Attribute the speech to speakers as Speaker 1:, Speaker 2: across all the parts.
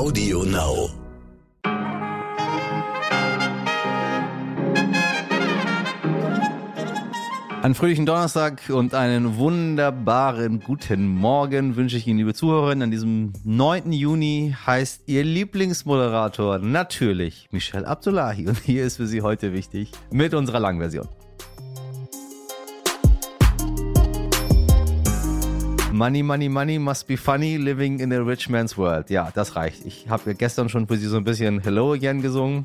Speaker 1: Audio Now.
Speaker 2: Einen fröhlichen Donnerstag und einen wunderbaren guten Morgen wünsche ich Ihnen, liebe Zuhörerinnen. An diesem 9. Juni heißt Ihr Lieblingsmoderator natürlich Michelle Abdullahi. Und hier ist für Sie heute wichtig mit unserer Langversion. Money, money, money must be funny living in a rich man's world. Ja, das reicht. Ich habe gestern schon für Sie so ein bisschen Hello Again gesungen.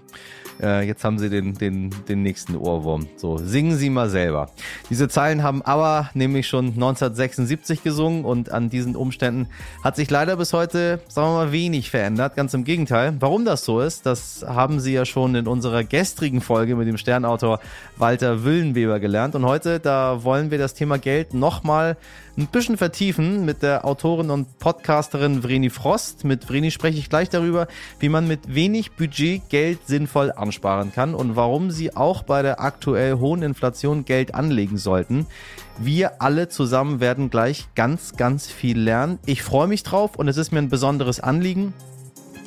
Speaker 2: Äh, jetzt haben Sie den, den, den nächsten Ohrwurm. So, singen Sie mal selber. Diese Zeilen haben aber nämlich schon 1976 gesungen und an diesen Umständen hat sich leider bis heute, sagen wir mal, wenig verändert. Ganz im Gegenteil. Warum das so ist, das haben Sie ja schon in unserer gestrigen Folge mit dem Sternautor Walter Willenweber gelernt. Und heute, da wollen wir das Thema Geld nochmal ein bisschen vertiefen mit der Autorin und Podcasterin Vreni Frost. Mit Vreni spreche ich gleich darüber, wie man mit wenig Budget Geld sinnvoll ansparen kann und warum Sie auch bei der aktuell hohen Inflation Geld anlegen sollten. Wir alle zusammen werden gleich ganz, ganz viel lernen. Ich freue mich drauf und es ist mir ein besonderes Anliegen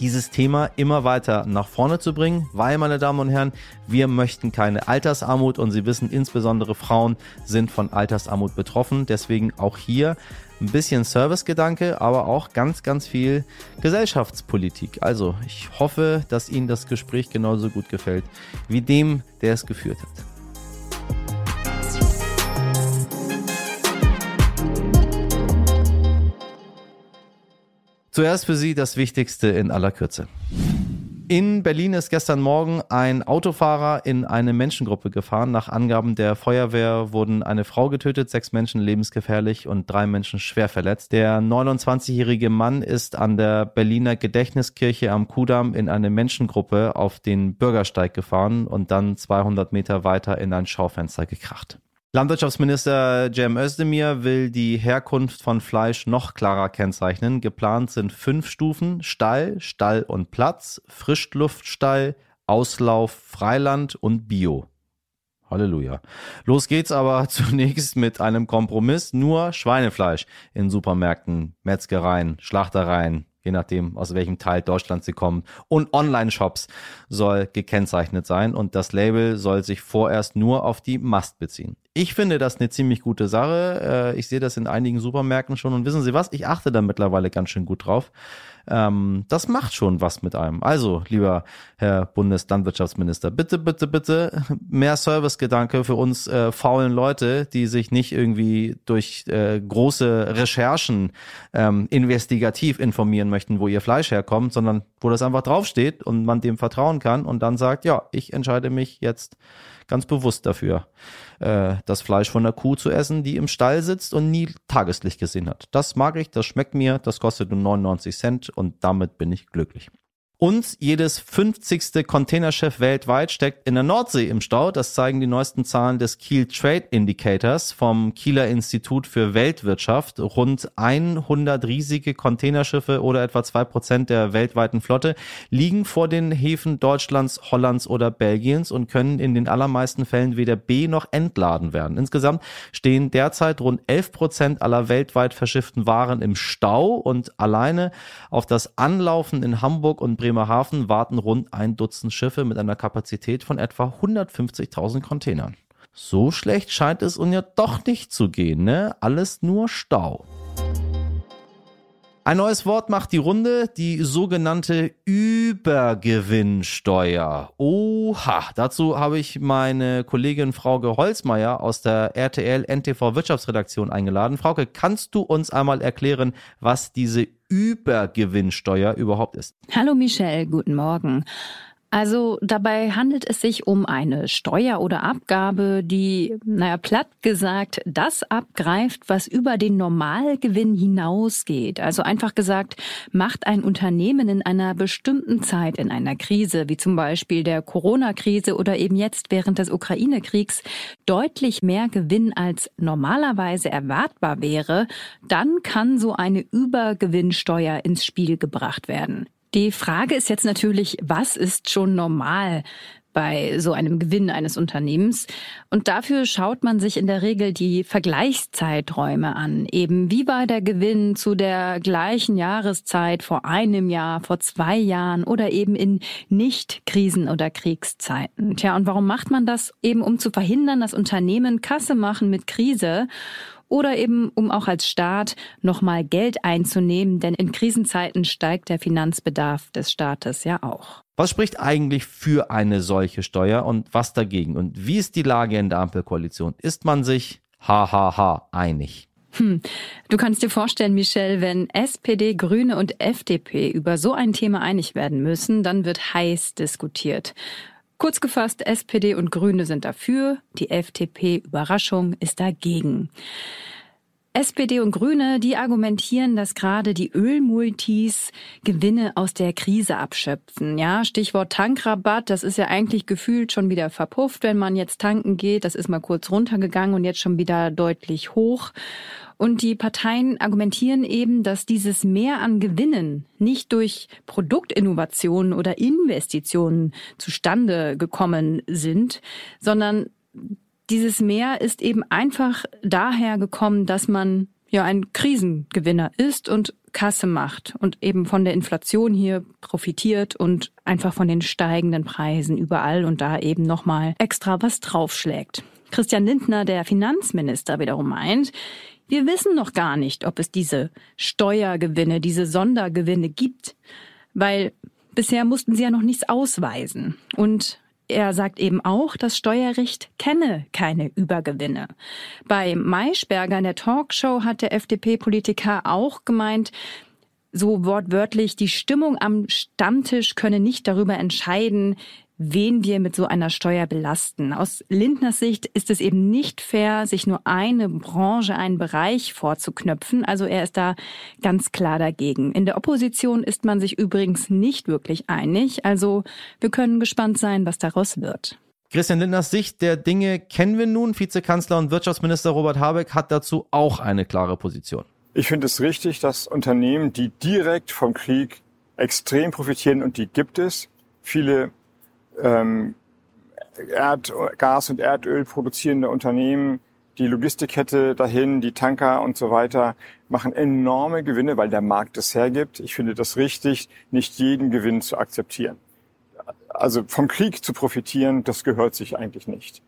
Speaker 2: dieses Thema immer weiter nach vorne zu bringen, weil, meine Damen und Herren, wir möchten keine Altersarmut und Sie wissen, insbesondere Frauen sind von Altersarmut betroffen. Deswegen auch hier ein bisschen Servicegedanke, aber auch ganz, ganz viel Gesellschaftspolitik. Also ich hoffe, dass Ihnen das Gespräch genauso gut gefällt wie dem, der es geführt hat. Zuerst für Sie das Wichtigste in aller Kürze. In Berlin ist gestern Morgen ein Autofahrer in eine Menschengruppe gefahren. Nach Angaben der Feuerwehr wurden eine Frau getötet, sechs Menschen lebensgefährlich und drei Menschen schwer verletzt. Der 29-jährige Mann ist an der Berliner Gedächtniskirche am Kudamm in eine Menschengruppe auf den Bürgersteig gefahren und dann 200 Meter weiter in ein Schaufenster gekracht. Landwirtschaftsminister Cem Özdemir will die Herkunft von Fleisch noch klarer kennzeichnen. Geplant sind fünf Stufen: Stall, Stall und Platz, Frischluftstall, Auslauf, Freiland und Bio. Halleluja. Los geht's aber zunächst mit einem Kompromiss. Nur Schweinefleisch in Supermärkten, Metzgereien, Schlachtereien, je nachdem, aus welchem Teil Deutschlands sie kommen. Und Online-Shops soll gekennzeichnet sein und das Label soll sich vorerst nur auf die Mast beziehen. Ich finde das eine ziemlich gute Sache. Äh, ich sehe das in einigen Supermärkten schon und wissen Sie was? Ich achte da mittlerweile ganz schön gut drauf. Ähm, das macht schon was mit einem. Also, lieber Herr Bundeslandwirtschaftsminister, bitte, bitte, bitte mehr Servicegedanke für uns äh, faulen Leute, die sich nicht irgendwie durch äh, große Recherchen ähm, investigativ informieren möchten, wo ihr Fleisch herkommt, sondern wo das einfach draufsteht und man dem vertrauen kann und dann sagt, ja, ich entscheide mich jetzt ganz bewusst dafür, äh, das Fleisch von der Kuh zu essen, die im Stall sitzt und nie Tageslicht gesehen hat. Das mag ich, das schmeckt mir, das kostet nur 99 Cent und damit bin ich glücklich. Und jedes 50. Containerschiff weltweit steckt in der Nordsee im Stau. Das zeigen die neuesten Zahlen des Kiel Trade Indicators vom Kieler Institut für Weltwirtschaft. Rund 100 riesige Containerschiffe oder etwa zwei Prozent der weltweiten Flotte liegen vor den Häfen Deutschlands, Hollands oder Belgiens und können in den allermeisten Fällen weder B noch entladen werden. Insgesamt stehen derzeit rund 11 Prozent aller weltweit verschifften Waren im Stau und alleine auf das Anlaufen in Hamburg und Bremerhaven warten rund ein Dutzend Schiffe mit einer Kapazität von etwa 150.000 Containern. So schlecht scheint es uns ja doch nicht zu gehen, ne? Alles nur Stau. Ein neues Wort macht die Runde, die sogenannte Übergewinnsteuer. Oha, dazu habe ich meine Kollegin Frauke Holzmeier aus der RTL NTV Wirtschaftsredaktion eingeladen. Frauke, kannst du uns einmal erklären, was diese Übergewinnsteuer überhaupt ist?
Speaker 3: Hallo Michelle, guten Morgen. Also dabei handelt es sich um eine Steuer oder Abgabe, die, naja, platt gesagt, das abgreift, was über den Normalgewinn hinausgeht. Also einfach gesagt, macht ein Unternehmen in einer bestimmten Zeit, in einer Krise, wie zum Beispiel der Corona-Krise oder eben jetzt während des Ukraine-Kriegs, deutlich mehr Gewinn als normalerweise erwartbar wäre, dann kann so eine Übergewinnsteuer ins Spiel gebracht werden. Die Frage ist jetzt natürlich, was ist schon normal? bei so einem Gewinn eines Unternehmens. Und dafür schaut man sich in der Regel die Vergleichszeiträume an. Eben wie war der Gewinn zu der gleichen Jahreszeit vor einem Jahr, vor zwei Jahren oder eben in Nicht-Krisen- oder Kriegszeiten. Tja, und warum macht man das? Eben um zu verhindern, dass Unternehmen Kasse machen mit Krise oder eben um auch als Staat nochmal Geld einzunehmen, denn in Krisenzeiten steigt der Finanzbedarf des Staates ja auch.
Speaker 2: Was spricht eigentlich für eine solche Steuer und was dagegen? Und wie ist die Lage in der Ampelkoalition? Ist man sich hahaha einig?
Speaker 3: Hm. Du kannst dir vorstellen, Michelle, wenn SPD, Grüne und FDP über so ein Thema einig werden müssen, dann wird heiß diskutiert. Kurz gefasst, SPD und Grüne sind dafür, die FDP, Überraschung, ist dagegen. SPD und Grüne, die argumentieren, dass gerade die Ölmultis Gewinne aus der Krise abschöpfen. Ja, Stichwort Tankrabatt, das ist ja eigentlich gefühlt schon wieder verpufft, wenn man jetzt tanken geht. Das ist mal kurz runtergegangen und jetzt schon wieder deutlich hoch. Und die Parteien argumentieren eben, dass dieses Mehr an Gewinnen nicht durch Produktinnovationen oder Investitionen zustande gekommen sind, sondern dieses Mehr ist eben einfach daher gekommen, dass man ja ein Krisengewinner ist und Kasse macht und eben von der Inflation hier profitiert und einfach von den steigenden Preisen überall und da eben nochmal extra was draufschlägt. Christian Lindner, der Finanzminister, wiederum meint, wir wissen noch gar nicht, ob es diese Steuergewinne, diese Sondergewinne gibt, weil bisher mussten sie ja noch nichts ausweisen. Und er sagt eben auch, das Steuerrecht kenne keine Übergewinne. Bei Maischberger in der Talkshow hat der FDP-Politiker auch gemeint, so wortwörtlich, die Stimmung am Stammtisch könne nicht darüber entscheiden, wen wir mit so einer Steuer belasten. Aus Lindners Sicht ist es eben nicht fair, sich nur eine Branche, einen Bereich vorzuknöpfen. Also er ist da ganz klar dagegen. In der Opposition ist man sich übrigens nicht wirklich einig. Also wir können gespannt sein, was daraus wird.
Speaker 2: Christian Lindners Sicht der Dinge kennen wir nun. Vizekanzler und Wirtschaftsminister Robert Habeck hat dazu auch eine klare Position.
Speaker 1: Ich finde es richtig, dass Unternehmen, die direkt vom Krieg extrem profitieren, und die gibt es, viele ähm, Erd, Gas- und Erdöl produzierende Unternehmen, die Logistikkette dahin, die Tanker und so weiter, machen enorme Gewinne, weil der Markt es hergibt. Ich finde das richtig, nicht jeden Gewinn zu akzeptieren. Also vom Krieg zu profitieren, das gehört sich eigentlich nicht.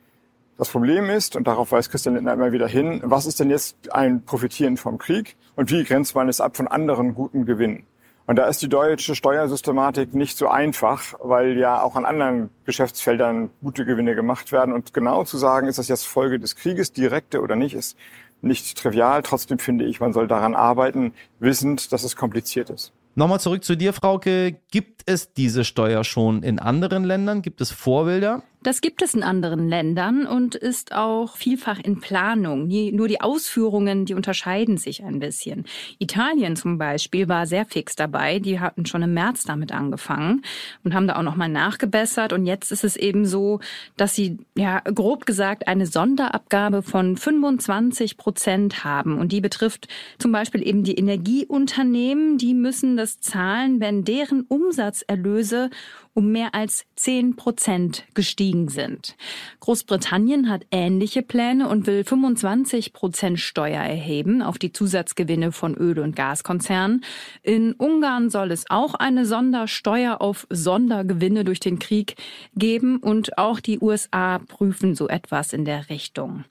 Speaker 1: Das Problem ist, und darauf weist Christian Lindner immer wieder hin, was ist denn jetzt ein Profitieren vom Krieg und wie grenzt man es ab von anderen guten Gewinnen? Und da ist die deutsche Steuersystematik nicht so einfach, weil ja auch an anderen Geschäftsfeldern gute Gewinne gemacht werden. Und genau zu sagen, ist das jetzt Folge des Krieges, direkte oder nicht, ist nicht trivial. Trotzdem finde ich, man soll daran arbeiten, wissend, dass es kompliziert ist.
Speaker 2: Nochmal zurück zu dir, Frauke. Gibt es diese Steuer schon in anderen Ländern? Gibt es Vorbilder?
Speaker 3: Das gibt es in anderen Ländern und ist auch vielfach in Planung. Nur die Ausführungen, die unterscheiden sich ein bisschen. Italien zum Beispiel war sehr fix dabei. Die hatten schon im März damit angefangen und haben da auch nochmal nachgebessert. Und jetzt ist es eben so, dass sie, ja, grob gesagt, eine Sonderabgabe von 25 Prozent haben. Und die betrifft zum Beispiel eben die Energieunternehmen. Die müssen das zahlen, wenn deren Umsatzerlöse um mehr als 10 Prozent gestiegen sind. Großbritannien hat ähnliche Pläne und will 25 Prozent Steuer erheben auf die Zusatzgewinne von Öl- und Gaskonzernen. In Ungarn soll es auch eine Sondersteuer auf Sondergewinne durch den Krieg geben und auch die USA prüfen so etwas in der Richtung.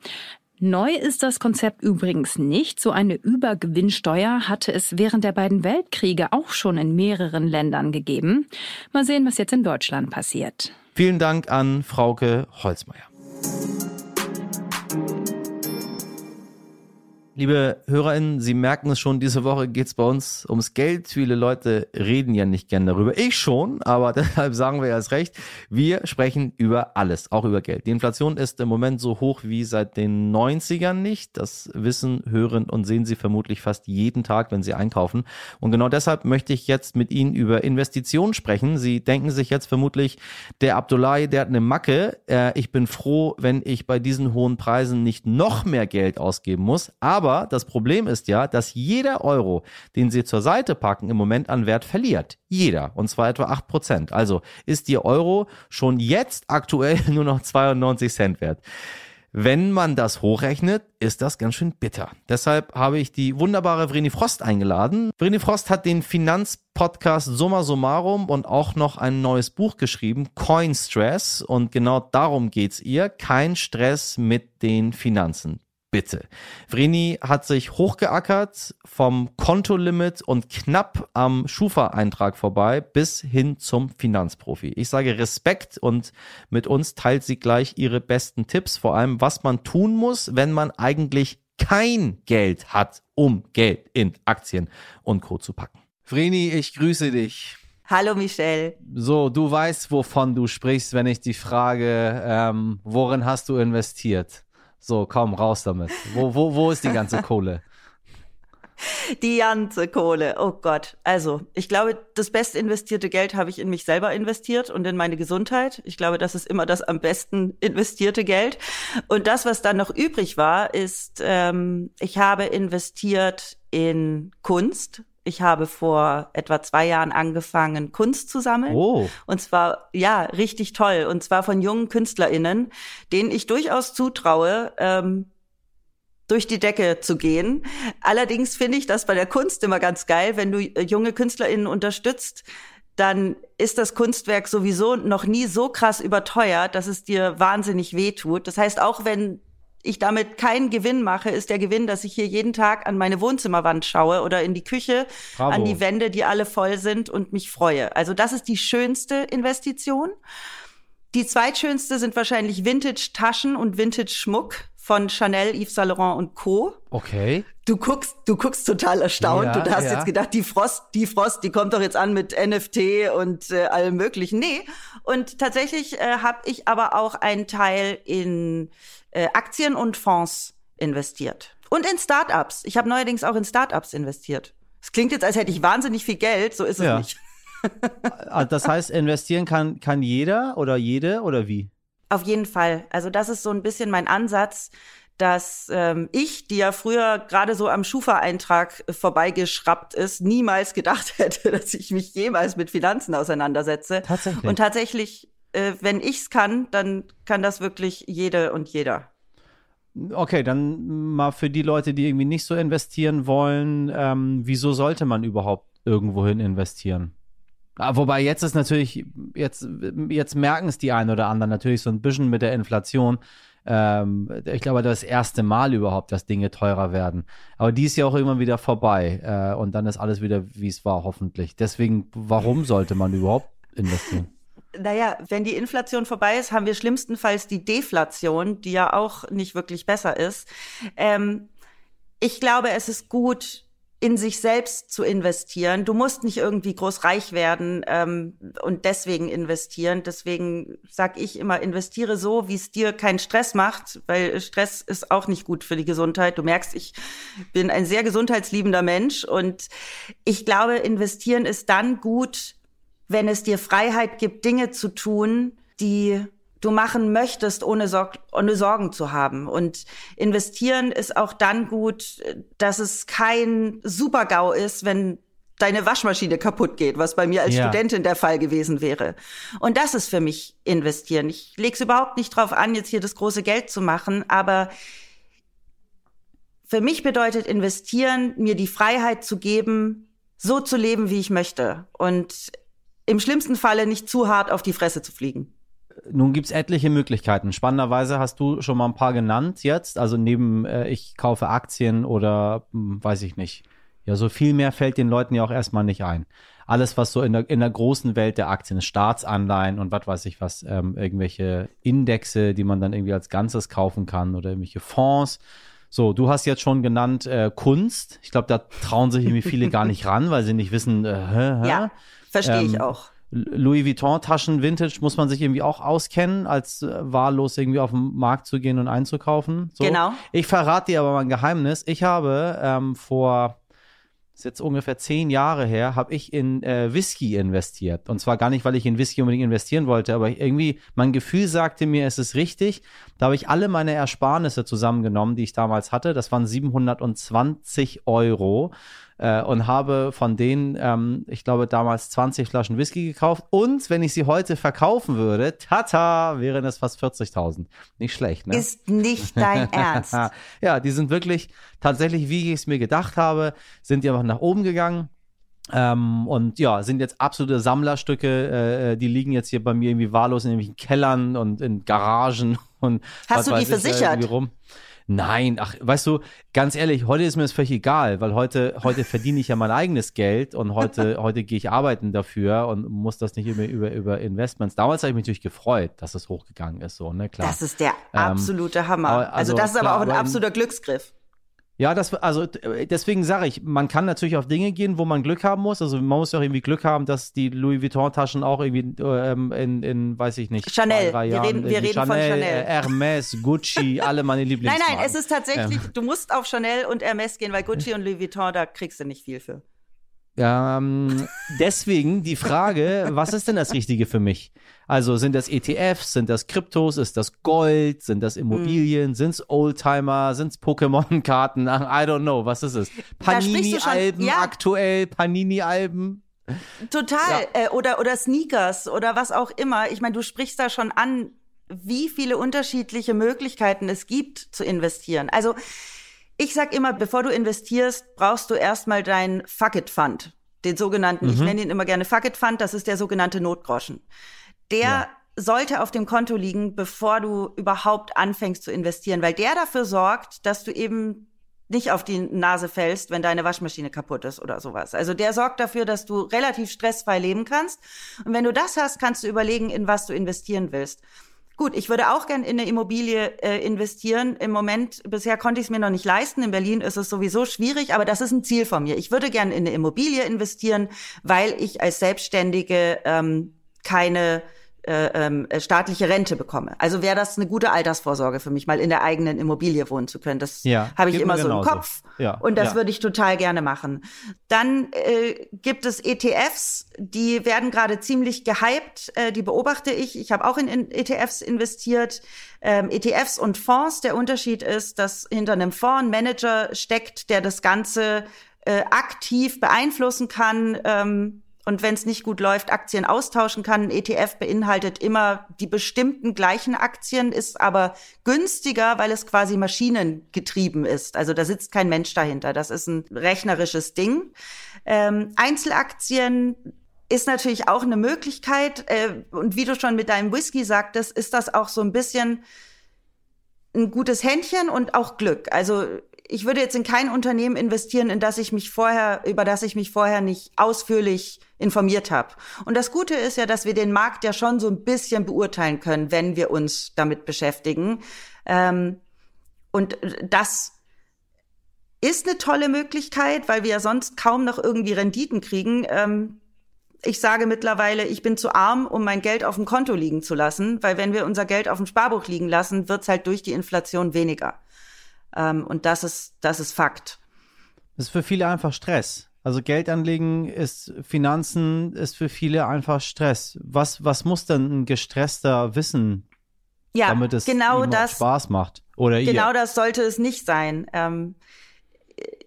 Speaker 3: Neu ist das Konzept übrigens nicht. So eine Übergewinnsteuer hatte es während der beiden Weltkriege auch schon in mehreren Ländern gegeben. Mal sehen, was jetzt in Deutschland passiert.
Speaker 2: Vielen Dank an Frauke Holzmeier. Liebe HörerInnen, Sie merken es schon, diese Woche geht es bei uns ums Geld. Viele Leute reden ja nicht gern darüber. Ich schon, aber deshalb sagen wir ja erst recht. Wir sprechen über alles, auch über Geld. Die Inflation ist im Moment so hoch wie seit den 90ern nicht. Das wissen, hören und sehen Sie vermutlich fast jeden Tag, wenn Sie einkaufen. Und genau deshalb möchte ich jetzt mit Ihnen über Investitionen sprechen. Sie denken sich jetzt vermutlich, der Abdullahi, der hat eine Macke. Äh, ich bin froh, wenn ich bei diesen hohen Preisen nicht noch mehr Geld ausgeben muss. Aber Aber das Problem ist ja, dass jeder Euro, den Sie zur Seite packen, im Moment an Wert verliert. Jeder. Und zwar etwa 8%. Also ist Ihr Euro schon jetzt aktuell nur noch 92 Cent wert. Wenn man das hochrechnet, ist das ganz schön bitter. Deshalb habe ich die wunderbare Vreni Frost eingeladen. Vreni Frost hat den Finanzpodcast Summa Summarum und auch noch ein neues Buch geschrieben, Coin Stress. Und genau darum geht's ihr. Kein Stress mit den Finanzen bitte. Vreni hat sich hochgeackert vom Kontolimit und knapp am Schufa-Eintrag vorbei bis hin zum Finanzprofi. Ich sage Respekt und mit uns teilt sie gleich ihre besten Tipps, vor allem was man tun muss, wenn man eigentlich kein Geld hat, um Geld in Aktien und Co. zu packen. Vreni, ich grüße dich.
Speaker 4: Hallo Michelle.
Speaker 2: So, du weißt, wovon du sprichst, wenn ich die frage, ähm, worin hast du investiert? So, komm, raus damit. Wo, wo, wo ist die ganze Kohle?
Speaker 4: Die ganze Kohle. Oh Gott. Also, ich glaube, das best investierte Geld habe ich in mich selber investiert und in meine Gesundheit. Ich glaube, das ist immer das am besten investierte Geld. Und das, was dann noch übrig war, ist, ähm, ich habe investiert in Kunst, ich habe vor etwa zwei Jahren angefangen, Kunst zu sammeln. Oh. Und zwar, ja, richtig toll. Und zwar von jungen KünstlerInnen, denen ich durchaus zutraue, ähm, durch die Decke zu gehen. Allerdings finde ich das bei der Kunst immer ganz geil, wenn du äh, junge KünstlerInnen unterstützt, dann ist das Kunstwerk sowieso noch nie so krass überteuert, dass es dir wahnsinnig wehtut. Das heißt, auch wenn ich damit keinen Gewinn mache, ist der Gewinn, dass ich hier jeden Tag an meine Wohnzimmerwand schaue oder in die Küche, Bravo. an die Wände, die alle voll sind und mich freue. Also das ist die schönste Investition. Die zweitschönste sind wahrscheinlich Vintage-Taschen und Vintage-Schmuck von Chanel, Yves Saint Laurent und Co.
Speaker 2: Okay.
Speaker 4: Du guckst, du guckst total erstaunt. Ja, du hast ja. jetzt gedacht, die Frost, die Frost, die kommt doch jetzt an mit NFT und äh, allem möglichen. Nee. Und tatsächlich äh, habe ich aber auch einen Teil in äh, Aktien und Fonds investiert. Und in Startups. Ich habe neuerdings auch in Startups investiert. Es klingt jetzt, als hätte ich wahnsinnig viel Geld, so ist es ja. nicht.
Speaker 2: Ah, das heißt, investieren kann, kann jeder oder jede oder wie?
Speaker 4: Auf jeden Fall. Also das ist so ein bisschen mein Ansatz, dass ähm, ich, die ja früher gerade so am Schufa-Eintrag vorbeigeschraubt ist, niemals gedacht hätte, dass ich mich jemals mit Finanzen auseinandersetze. Tatsächlich. Und tatsächlich äh, wenn ich's kann, dann kann das wirklich jede und jeder.
Speaker 2: Okay, dann mal für die Leute, die irgendwie nicht so investieren wollen, ähm, wieso sollte man überhaupt irgendwohin investieren? Ah, wobei jetzt ist natürlich, jetzt, jetzt merken es die einen oder anderen natürlich so ein bisschen mit der Inflation. Ähm, ich glaube, das erste Mal überhaupt, dass Dinge teurer werden. Aber die ist ja auch immer wieder vorbei. Äh, und dann ist alles wieder, wie es war, hoffentlich. Deswegen, warum sollte man überhaupt investieren?
Speaker 4: Naja, wenn die Inflation vorbei ist, haben wir schlimmstenfalls die Deflation, die ja auch nicht wirklich besser ist. Ähm, ich glaube, es ist gut, in sich selbst zu investieren. Du musst nicht irgendwie groß reich werden ähm, und deswegen investieren. Deswegen sag ich immer, investiere so, wie es dir keinen Stress macht, weil Stress ist auch nicht gut für die Gesundheit. Du merkst, ich bin ein sehr gesundheitsliebender Mensch und ich glaube, investieren ist dann gut, wenn es dir Freiheit gibt, Dinge zu tun, die du machen möchtest, ohne, Sorg ohne Sorgen zu haben. Und investieren ist auch dann gut, dass es kein Supergau ist, wenn deine Waschmaschine kaputt geht, was bei mir als ja. Studentin der Fall gewesen wäre. Und das ist für mich investieren. Ich lege es überhaupt nicht drauf an, jetzt hier das große Geld zu machen, aber für mich bedeutet investieren, mir die Freiheit zu geben, so zu leben, wie ich möchte. Und im schlimmsten Falle nicht zu hart auf die Fresse zu fliegen.
Speaker 2: Nun gibt es etliche Möglichkeiten. Spannenderweise hast du schon mal ein paar genannt jetzt. Also neben äh, ich kaufe Aktien oder hm, weiß ich nicht. Ja, so viel mehr fällt den Leuten ja auch erstmal nicht ein. Alles, was so in der, in der großen Welt der Aktien ist, Staatsanleihen und was weiß ich was, ähm, irgendwelche Indexe, die man dann irgendwie als Ganzes kaufen kann oder irgendwelche Fonds. So, du hast jetzt schon genannt äh, Kunst. Ich glaube, da trauen sich irgendwie viele gar nicht ran, weil sie nicht wissen, äh, hä, hä?
Speaker 4: Ja. Verstehe ähm, ich auch.
Speaker 2: Louis Vuitton-Taschen, Vintage, muss man sich irgendwie auch auskennen, als äh, wahllos irgendwie auf den Markt zu gehen und einzukaufen. So.
Speaker 4: Genau.
Speaker 2: Ich verrate dir aber mal ein Geheimnis. Ich habe ähm, vor ist jetzt ungefähr zehn Jahre her, habe ich in äh, Whisky investiert. Und zwar gar nicht, weil ich in Whisky unbedingt investieren wollte, aber irgendwie mein Gefühl sagte mir, es ist richtig. Da habe ich alle meine Ersparnisse zusammengenommen, die ich damals hatte. Das waren 720 Euro äh, und habe von denen, ähm, ich glaube, damals 20 Flaschen Whisky gekauft. Und wenn ich sie heute verkaufen würde, tata, wären es fast 40.000. Nicht schlecht, ne?
Speaker 4: Ist nicht dein Ernst.
Speaker 2: ja, die sind wirklich tatsächlich, wie ich es mir gedacht habe, sind die einfach nach oben gegangen. Ähm, und ja, sind jetzt absolute Sammlerstücke. Äh, die liegen jetzt hier bei mir irgendwie wahllos in irgendwelchen Kellern und in Garagen und
Speaker 4: Hast du die versichert?
Speaker 2: rum. Nein, ach, weißt du, ganz ehrlich, heute ist mir das völlig egal, weil heute, heute verdiene ich ja mein eigenes Geld und heute, heute gehe ich arbeiten dafür und muss das nicht über, über, über Investments. Damals habe ich mich natürlich gefreut, dass es hochgegangen ist, so, ne, klar.
Speaker 4: Das ist der ähm, absolute ähm, Hammer. Also, also, das ist aber auch ein absoluter Glücksgriff.
Speaker 2: Ja, das, also deswegen sage ich, man kann natürlich auf Dinge gehen, wo man Glück haben muss. Also man muss ja auch irgendwie Glück haben, dass die Louis Vuitton-Taschen auch irgendwie ähm, in, in, weiß ich nicht,
Speaker 4: Chanel. Zwei, wir reden, wir reden Chanel, von Chanel.
Speaker 2: Äh, Hermes, Gucci, alle meine Lieblings.
Speaker 4: Nein, nein, es ist tatsächlich, ähm. du musst auf Chanel und Hermes gehen, weil Gucci und Louis Vuitton, da kriegst du nicht viel für.
Speaker 2: Ähm, deswegen die Frage, was ist denn das Richtige für mich? Also sind das ETFs, sind das Kryptos, ist das Gold, sind das Immobilien, mhm. sind es Oldtimer, sind es Pokémon-Karten? I don't know, was ist es? Panini-Alben ja. aktuell, Panini-Alben?
Speaker 4: Total. Ja. Äh, oder, oder Sneakers oder was auch immer. Ich meine, du sprichst da schon an, wie viele unterschiedliche Möglichkeiten es gibt zu investieren. Also ich sag immer, bevor du investierst, brauchst du erstmal deinen Fuck It Fund. Den sogenannten, mhm. ich nenne ihn immer gerne Fuck It Fund, das ist der sogenannte Notgroschen. Der ja. sollte auf dem Konto liegen, bevor du überhaupt anfängst zu investieren, weil der dafür sorgt, dass du eben nicht auf die Nase fällst, wenn deine Waschmaschine kaputt ist oder sowas. Also der sorgt dafür, dass du relativ stressfrei leben kannst. Und wenn du das hast, kannst du überlegen, in was du investieren willst. Gut, ich würde auch gern in eine Immobilie äh, investieren. Im Moment, bisher konnte ich es mir noch nicht leisten. In Berlin ist es sowieso schwierig, aber das ist ein Ziel von mir. Ich würde gern in eine Immobilie investieren, weil ich als Selbstständige ähm, keine äh, ähm, äh, staatliche Rente bekomme. Also wäre das eine gute Altersvorsorge für mich, mal in der eigenen Immobilie wohnen zu können. Das ja, habe ich immer so im Kopf ja, und das ja. würde ich total gerne machen. Dann äh, gibt es ETFs, die werden gerade ziemlich gehypt, äh, die beobachte ich. Ich habe auch in, in ETFs investiert. Ähm, ETFs und Fonds, der Unterschied ist, dass hinter einem Fonds ein Manager steckt, der das Ganze äh, aktiv beeinflussen kann. Ähm, und wenn es nicht gut läuft, Aktien austauschen kann. Ein ETF beinhaltet immer die bestimmten gleichen Aktien, ist aber günstiger, weil es quasi maschinengetrieben ist. Also da sitzt kein Mensch dahinter. Das ist ein rechnerisches Ding. Ähm, Einzelaktien ist natürlich auch eine Möglichkeit. Äh, und wie du schon mit deinem Whisky sagtest, ist das auch so ein bisschen ein gutes Händchen und auch Glück. Also ich würde jetzt in kein Unternehmen investieren, in das ich mich vorher, über das ich mich vorher nicht ausführlich informiert habe. Und das Gute ist ja, dass wir den Markt ja schon so ein bisschen beurteilen können, wenn wir uns damit beschäftigen. Ähm, und das ist eine tolle Möglichkeit, weil wir ja sonst kaum noch irgendwie Renditen kriegen. Ähm, ich sage mittlerweile, ich bin zu arm, um mein Geld auf dem Konto liegen zu lassen, weil wenn wir unser Geld auf dem Sparbuch liegen lassen, wird's halt durch die Inflation weniger. Ähm, und das ist, das ist Fakt.
Speaker 2: Das ist für viele einfach Stress. Also Geld anlegen ist, Finanzen ist für viele einfach Stress. Was, was muss denn ein gestresster wissen, ja, damit es
Speaker 4: genau das,
Speaker 2: Spaß macht? Oder
Speaker 4: genau
Speaker 2: ihr?
Speaker 4: das sollte es nicht sein. Ähm,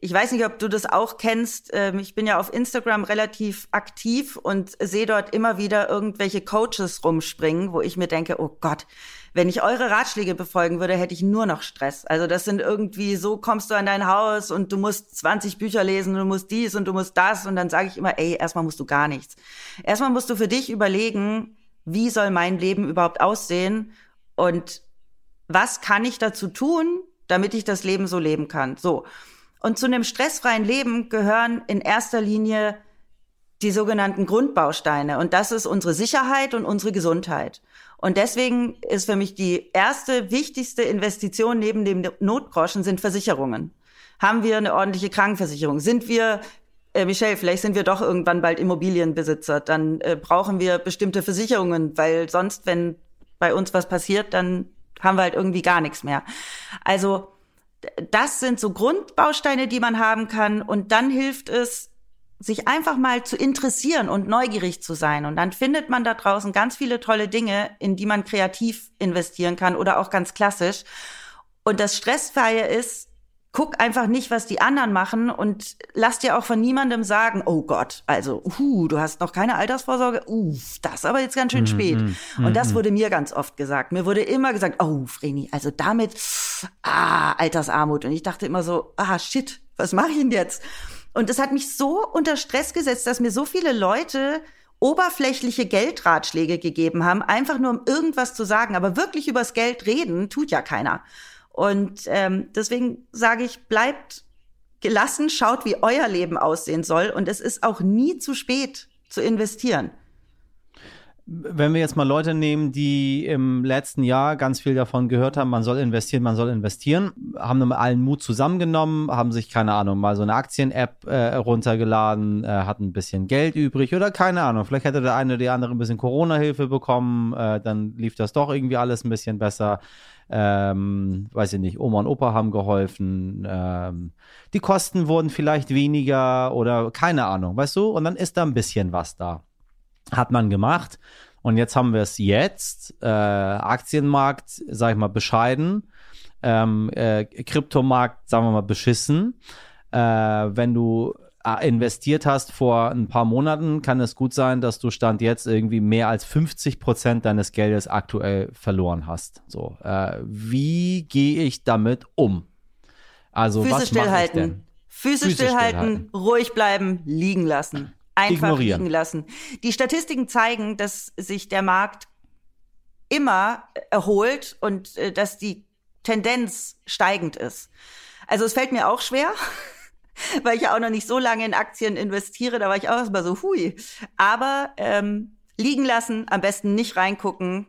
Speaker 4: ich weiß nicht, ob du das auch kennst. Ähm, ich bin ja auf Instagram relativ aktiv und sehe dort immer wieder irgendwelche Coaches rumspringen, wo ich mir denke, oh Gott, wenn ich eure Ratschläge befolgen würde, hätte ich nur noch Stress. Also das sind irgendwie, so kommst du an dein Haus und du musst 20 Bücher lesen, du musst dies und du musst das. Und dann sage ich immer, ey, erstmal musst du gar nichts. Erstmal musst du für dich überlegen, wie soll mein Leben überhaupt aussehen und was kann ich dazu tun, damit ich das Leben so leben kann. So. Und zu einem stressfreien Leben gehören in erster Linie die sogenannten Grundbausteine. Und das ist unsere Sicherheit und unsere Gesundheit. Und deswegen ist für mich die erste wichtigste Investition neben dem Notgroschen sind Versicherungen. Haben wir eine ordentliche Krankenversicherung? Sind wir äh, Michelle, vielleicht sind wir doch irgendwann bald Immobilienbesitzer. Dann äh, brauchen wir bestimmte Versicherungen, weil sonst, wenn bei uns was passiert, dann haben wir halt irgendwie gar nichts mehr. Also Das sind so Grundbausteine, die man haben kann. Und dann hilft es, sich einfach mal zu interessieren und neugierig zu sein. Und dann findet man da draußen ganz viele tolle Dinge, in die man kreativ investieren kann oder auch ganz klassisch. Und das Stressfreie ist, guck einfach nicht, was die anderen machen und lass dir auch von niemandem sagen, oh Gott, also, uh, du hast noch keine Altersvorsorge, uh, das ist aber jetzt ganz schön spät. Mm -hmm. Und das mhm. wurde mir ganz oft gesagt. Mir wurde immer gesagt, oh, Vreni, also damit, ah, Altersarmut. Und ich dachte immer so, ah, shit, was mache ich denn jetzt? Und es hat mich so unter Stress gesetzt, dass mir so viele Leute oberflächliche Geldratschläge gegeben haben, einfach nur um irgendwas zu sagen. Aber wirklich übers Geld reden tut ja keiner. Und ähm, deswegen sage ich, bleibt gelassen, schaut, wie euer Leben aussehen soll. Und es ist auch nie zu spät zu investieren.
Speaker 2: Wenn wir jetzt mal Leute nehmen, die im letzten Jahr ganz viel davon gehört haben, man soll investieren, man soll investieren, haben dann allen Mut zusammengenommen, haben sich, keine Ahnung, mal so eine Aktien-App äh, runtergeladen, äh, hatten ein bisschen Geld übrig oder keine Ahnung, vielleicht hätte der eine oder die andere ein bisschen Corona-Hilfe bekommen, äh, dann lief das doch irgendwie alles ein bisschen besser. Ähm, weiß ich nicht, Oma und Opa haben geholfen, ähm, die Kosten wurden vielleicht weniger oder keine Ahnung, weißt du? Und dann ist da ein bisschen was da. Hat man gemacht. Und jetzt haben wir es jetzt. Äh, Aktienmarkt, sag ich mal, bescheiden. Ähm, äh, Kryptomarkt, sagen wir mal, beschissen. Äh, wenn du äh, investiert hast vor ein paar Monaten, kann es gut sein, dass du Stand jetzt irgendwie mehr als 50 Prozent deines Geldes aktuell verloren hast. So, äh, wie gehe ich damit um?
Speaker 4: Also Füße was stillhalten. Füße, Füße stillhalten, stillhalten, ruhig bleiben, liegen lassen. Einfach Ignorieren. liegen lassen. Die Statistiken zeigen, dass sich der Markt immer erholt und äh, dass die Tendenz steigend ist. Also es fällt mir auch schwer, weil ich ja auch noch nicht so lange in Aktien investiere. Da war ich auch erstmal so, hui. Aber ähm, liegen lassen, am besten nicht reingucken.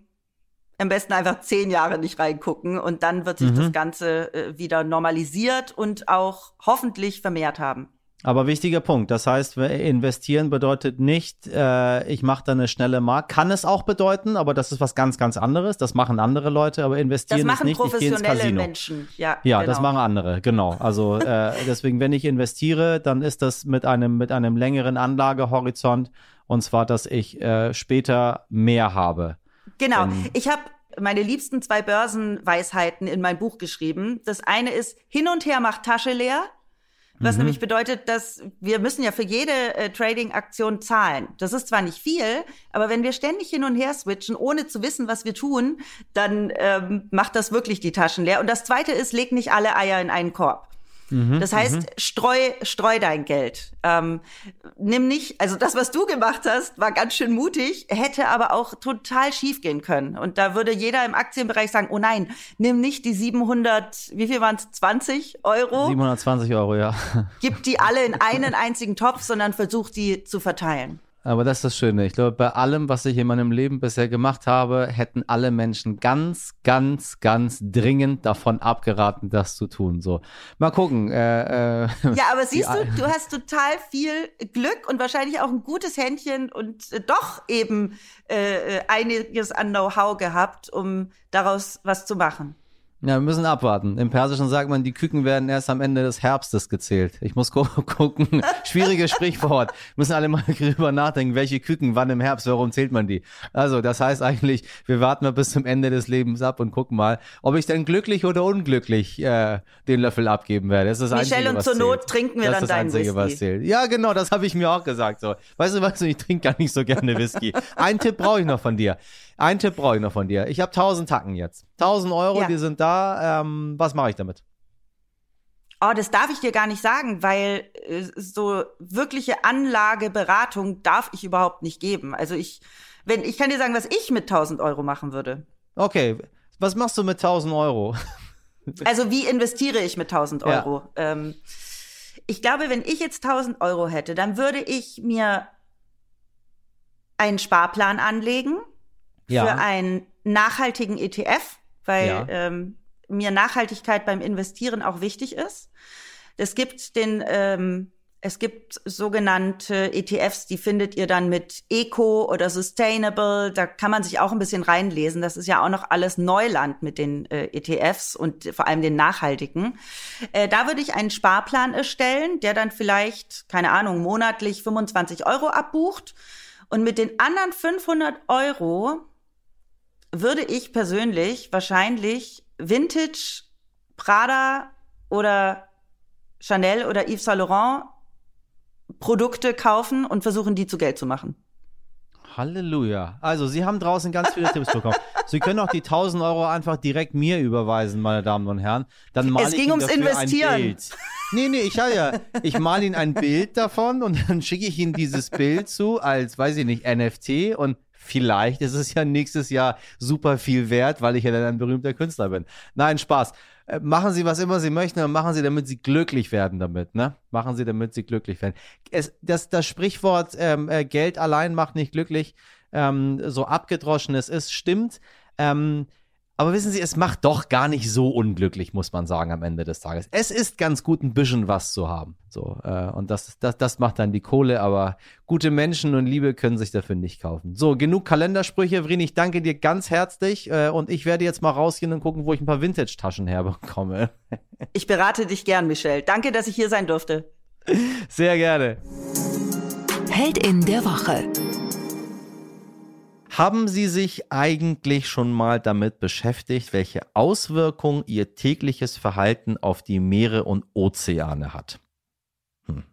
Speaker 4: Am besten einfach zehn Jahre nicht reingucken und dann wird sich mhm. das Ganze äh, wieder normalisiert und auch hoffentlich vermehrt haben.
Speaker 2: Aber wichtiger Punkt. Das heißt, investieren bedeutet nicht, äh, ich mache da eine schnelle Mark. Kann es auch bedeuten, aber das ist was ganz, ganz anderes. Das machen andere Leute, aber investieren ist nicht, ich gehe ins Casino.
Speaker 4: Menschen. Ja,
Speaker 2: ja genau. das machen andere, genau. Also äh, deswegen, wenn ich investiere, dann ist das mit einem, mit einem längeren Anlagehorizont und zwar, dass ich äh, später mehr habe.
Speaker 4: Genau. Ähm, ich habe meine liebsten zwei Börsenweisheiten in mein Buch geschrieben. Das eine ist, hin und her macht Tasche leer. Was mhm. nämlich bedeutet, dass wir müssen ja für jede äh, Trading-Aktion zahlen. Das ist zwar nicht viel, aber wenn wir ständig hin und her switchen, ohne zu wissen, was wir tun, dann ähm, macht das wirklich die Taschen leer. Und das Zweite ist, leg nicht alle Eier in einen Korb. Mhm, das heißt, mhm. streu, streu dein Geld. Ähm, nimm nicht, also das, was du gemacht hast, war ganz schön mutig, hätte aber auch total schief gehen können. Und da würde jeder im Aktienbereich sagen, oh nein, nimm nicht die 700, wie viel waren es, 20 Euro?
Speaker 2: 720 Euro, ja.
Speaker 4: Gib die alle in einen einzigen Topf, sondern versuch die zu verteilen.
Speaker 2: Aber das ist das Schöne. Ich glaube, bei allem, was ich in meinem Leben bisher gemacht habe, hätten alle Menschen ganz, ganz, ganz dringend davon abgeraten, das zu tun. So, mal gucken. Äh,
Speaker 4: äh, ja, aber siehst du, du hast total viel Glück und wahrscheinlich auch ein gutes Händchen und äh, doch eben äh, einiges an Know-how gehabt, um daraus was zu machen.
Speaker 2: Ja, wir müssen abwarten. Im Persischen sagt man, die Küken werden erst am Ende des Herbstes gezählt. Ich muss gu gucken. Schwieriges Sprichwort. Müssen alle mal drüber nachdenken, welche Küken, wann im Herbst, warum zählt man die? Also, das heißt eigentlich, wir warten mal bis zum Ende des Lebens ab und gucken mal, ob ich denn glücklich oder unglücklich äh, den Löffel abgeben werde. Das ist das
Speaker 4: Michelle,
Speaker 2: Einzige,
Speaker 4: und zur Not trinken wir
Speaker 2: das
Speaker 4: dann deinen
Speaker 2: Einzige,
Speaker 4: Whisky. Was
Speaker 2: zählt. Ja, genau, das habe ich mir auch gesagt. So, weißt du was? Ich trinke gar nicht so gerne Whisky. Ein Tipp brauche ich noch von dir. Ein Tipp brauche ich noch von dir. Ich habe 1000 Tacken jetzt. 1000 Euro, ja. die sind da. Ähm, was mache ich damit?
Speaker 4: Oh, das darf ich dir gar nicht sagen, weil äh, so wirkliche Anlageberatung darf ich überhaupt nicht geben. Also ich, wenn, ich kann dir sagen, was ich mit 1000 Euro machen würde.
Speaker 2: Okay, was machst du mit 1000 Euro?
Speaker 4: also wie investiere ich mit 1000 Euro? Ja. Ähm, ich glaube, wenn ich jetzt 1000 Euro hätte, dann würde ich mir einen Sparplan anlegen ja. für einen nachhaltigen ETF, weil ja. ähm, mir Nachhaltigkeit beim Investieren auch wichtig ist. Es gibt den ähm, Es gibt sogenannte ETFs, die findet ihr dann mit Eco oder Sustainable. Da kann man sich auch ein bisschen reinlesen. Das ist ja auch noch alles Neuland mit den äh, ETFs und vor allem den nachhaltigen. Äh, da würde ich einen Sparplan erstellen, der dann vielleicht, keine Ahnung, monatlich 25 Euro abbucht. Und mit den anderen 500 Euro würde ich persönlich wahrscheinlich Vintage, Prada oder Chanel oder Yves Saint Laurent Produkte kaufen und versuchen, die zu Geld zu machen.
Speaker 2: Halleluja. Also, Sie haben draußen ganz viele Tipps bekommen. Sie können auch die 1000 Euro einfach direkt mir überweisen, meine Damen und Herren. Dann male
Speaker 4: es ging
Speaker 2: ich
Speaker 4: ums Investieren.
Speaker 2: Ein Bild. Nee, nee, ich habe ja, ich male Ihnen ein Bild davon und dann schicke ich Ihnen dieses Bild zu als, weiß ich nicht, NFT und vielleicht ist es ja nächstes Jahr super viel wert, weil ich ja dann ein berühmter Künstler bin. Nein, Spaß. Äh, Machen Sie, was immer Sie möchten, aber machen Sie, damit Sie glücklich werden damit, ne? Machen Sie, damit Sie glücklich werden. Es, das, das Sprichwort ähm, äh, Geld allein macht nicht glücklich, ähm, so abgedroschen es ist, stimmt. Ähm, aber wissen Sie, es macht doch gar nicht so unglücklich, muss man sagen, am Ende des Tages. Es ist ganz gut, ein bisschen was zu haben. So, äh, und das, das, das macht dann die Kohle, aber gute Menschen und Liebe können sich dafür nicht kaufen. So, genug Kalendersprüche. Vrini, ich danke dir ganz herzlich äh, und ich werde jetzt mal rausgehen und gucken, wo ich ein paar Vintage-Taschen herbekomme.
Speaker 4: Ich berate dich gern, Michelle. Danke, dass ich hier sein durfte.
Speaker 2: Sehr gerne.
Speaker 5: Heldin der Woche.
Speaker 2: Haben Sie sich eigentlich schon mal damit beschäftigt, welche Auswirkungen Ihr tägliches Verhalten auf die Meere und Ozeane hat? Hm.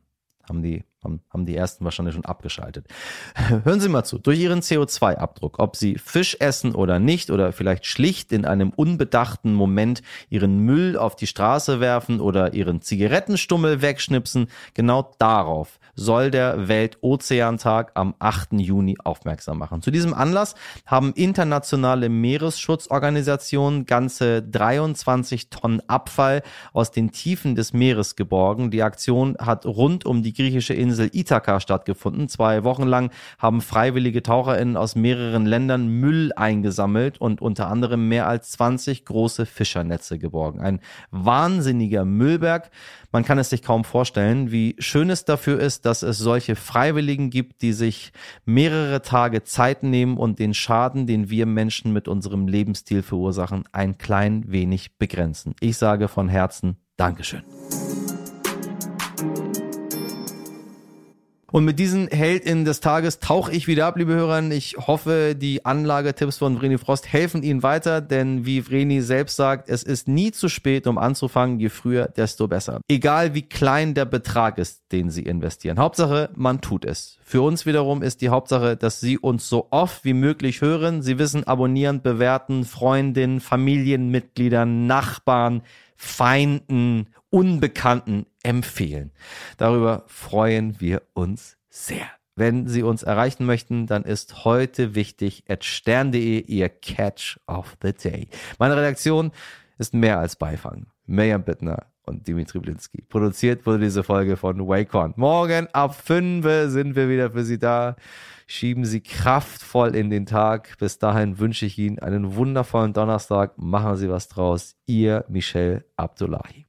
Speaker 2: Haben die, haben, haben die ersten wahrscheinlich schon abgeschaltet. Hören Sie mal zu. Durch Ihren CO2-Abdruck, ob Sie Fisch essen oder nicht oder vielleicht schlicht in einem unbedachten Moment Ihren Müll auf die Straße werfen oder Ihren Zigarettenstummel wegschnipsen, genau darauf soll der Weltozeantag am 8. Juni aufmerksam machen. Zu diesem Anlass haben internationale Meeresschutzorganisationen ganze 23 Tonnen Abfall aus den Tiefen des Meeres geborgen. Die Aktion hat rund um die griechische Insel Ithaka stattgefunden. Zwei Wochen lang haben freiwillige TaucherInnen aus mehreren Ländern Müll eingesammelt und unter anderem mehr als 20 große Fischernetze geborgen. Ein wahnsinniger Müllberg. Man kann es sich kaum vorstellen, wie schön es dafür ist, dass es solche Freiwilligen gibt, die sich mehrere Tage Zeit nehmen und den Schaden, den wir Menschen mit unserem Lebensstil verursachen, ein klein wenig begrenzen. Ich sage von Herzen Dankeschön. Und mit diesen HeldInnen des Tages tauche ich wieder ab, liebe Hörer. Ich hoffe, die Anlagetipps von Vreni Frost helfen Ihnen weiter, denn wie Vreni selbst sagt, es ist nie zu spät, um anzufangen. Je früher, desto besser. Egal wie klein der Betrag ist, den Sie investieren. Hauptsache, man tut es. Für uns wiederum ist die Hauptsache, dass Sie uns so oft wie möglich hören. Sie wissen, abonnieren, bewerten, Freundinnen, Familienmitgliedern, Nachbarn, Feinden, Unbekannten empfehlen. Darüber freuen wir uns sehr. Wenn Sie uns erreichen möchten, dann ist heute wichtig at stern.de Ihr Catch of the Day. Meine Redaktion ist mehr als Beifang. Mirjam Bittner und Dimitri Blinski. Produziert wurde diese Folge von Wacon. Morgen ab 5 sind wir wieder für Sie da. Schieben Sie kraftvoll in den Tag. Bis dahin wünsche ich Ihnen einen wundervollen Donnerstag. Machen Sie was draus. Ihr Michel Abdullahi.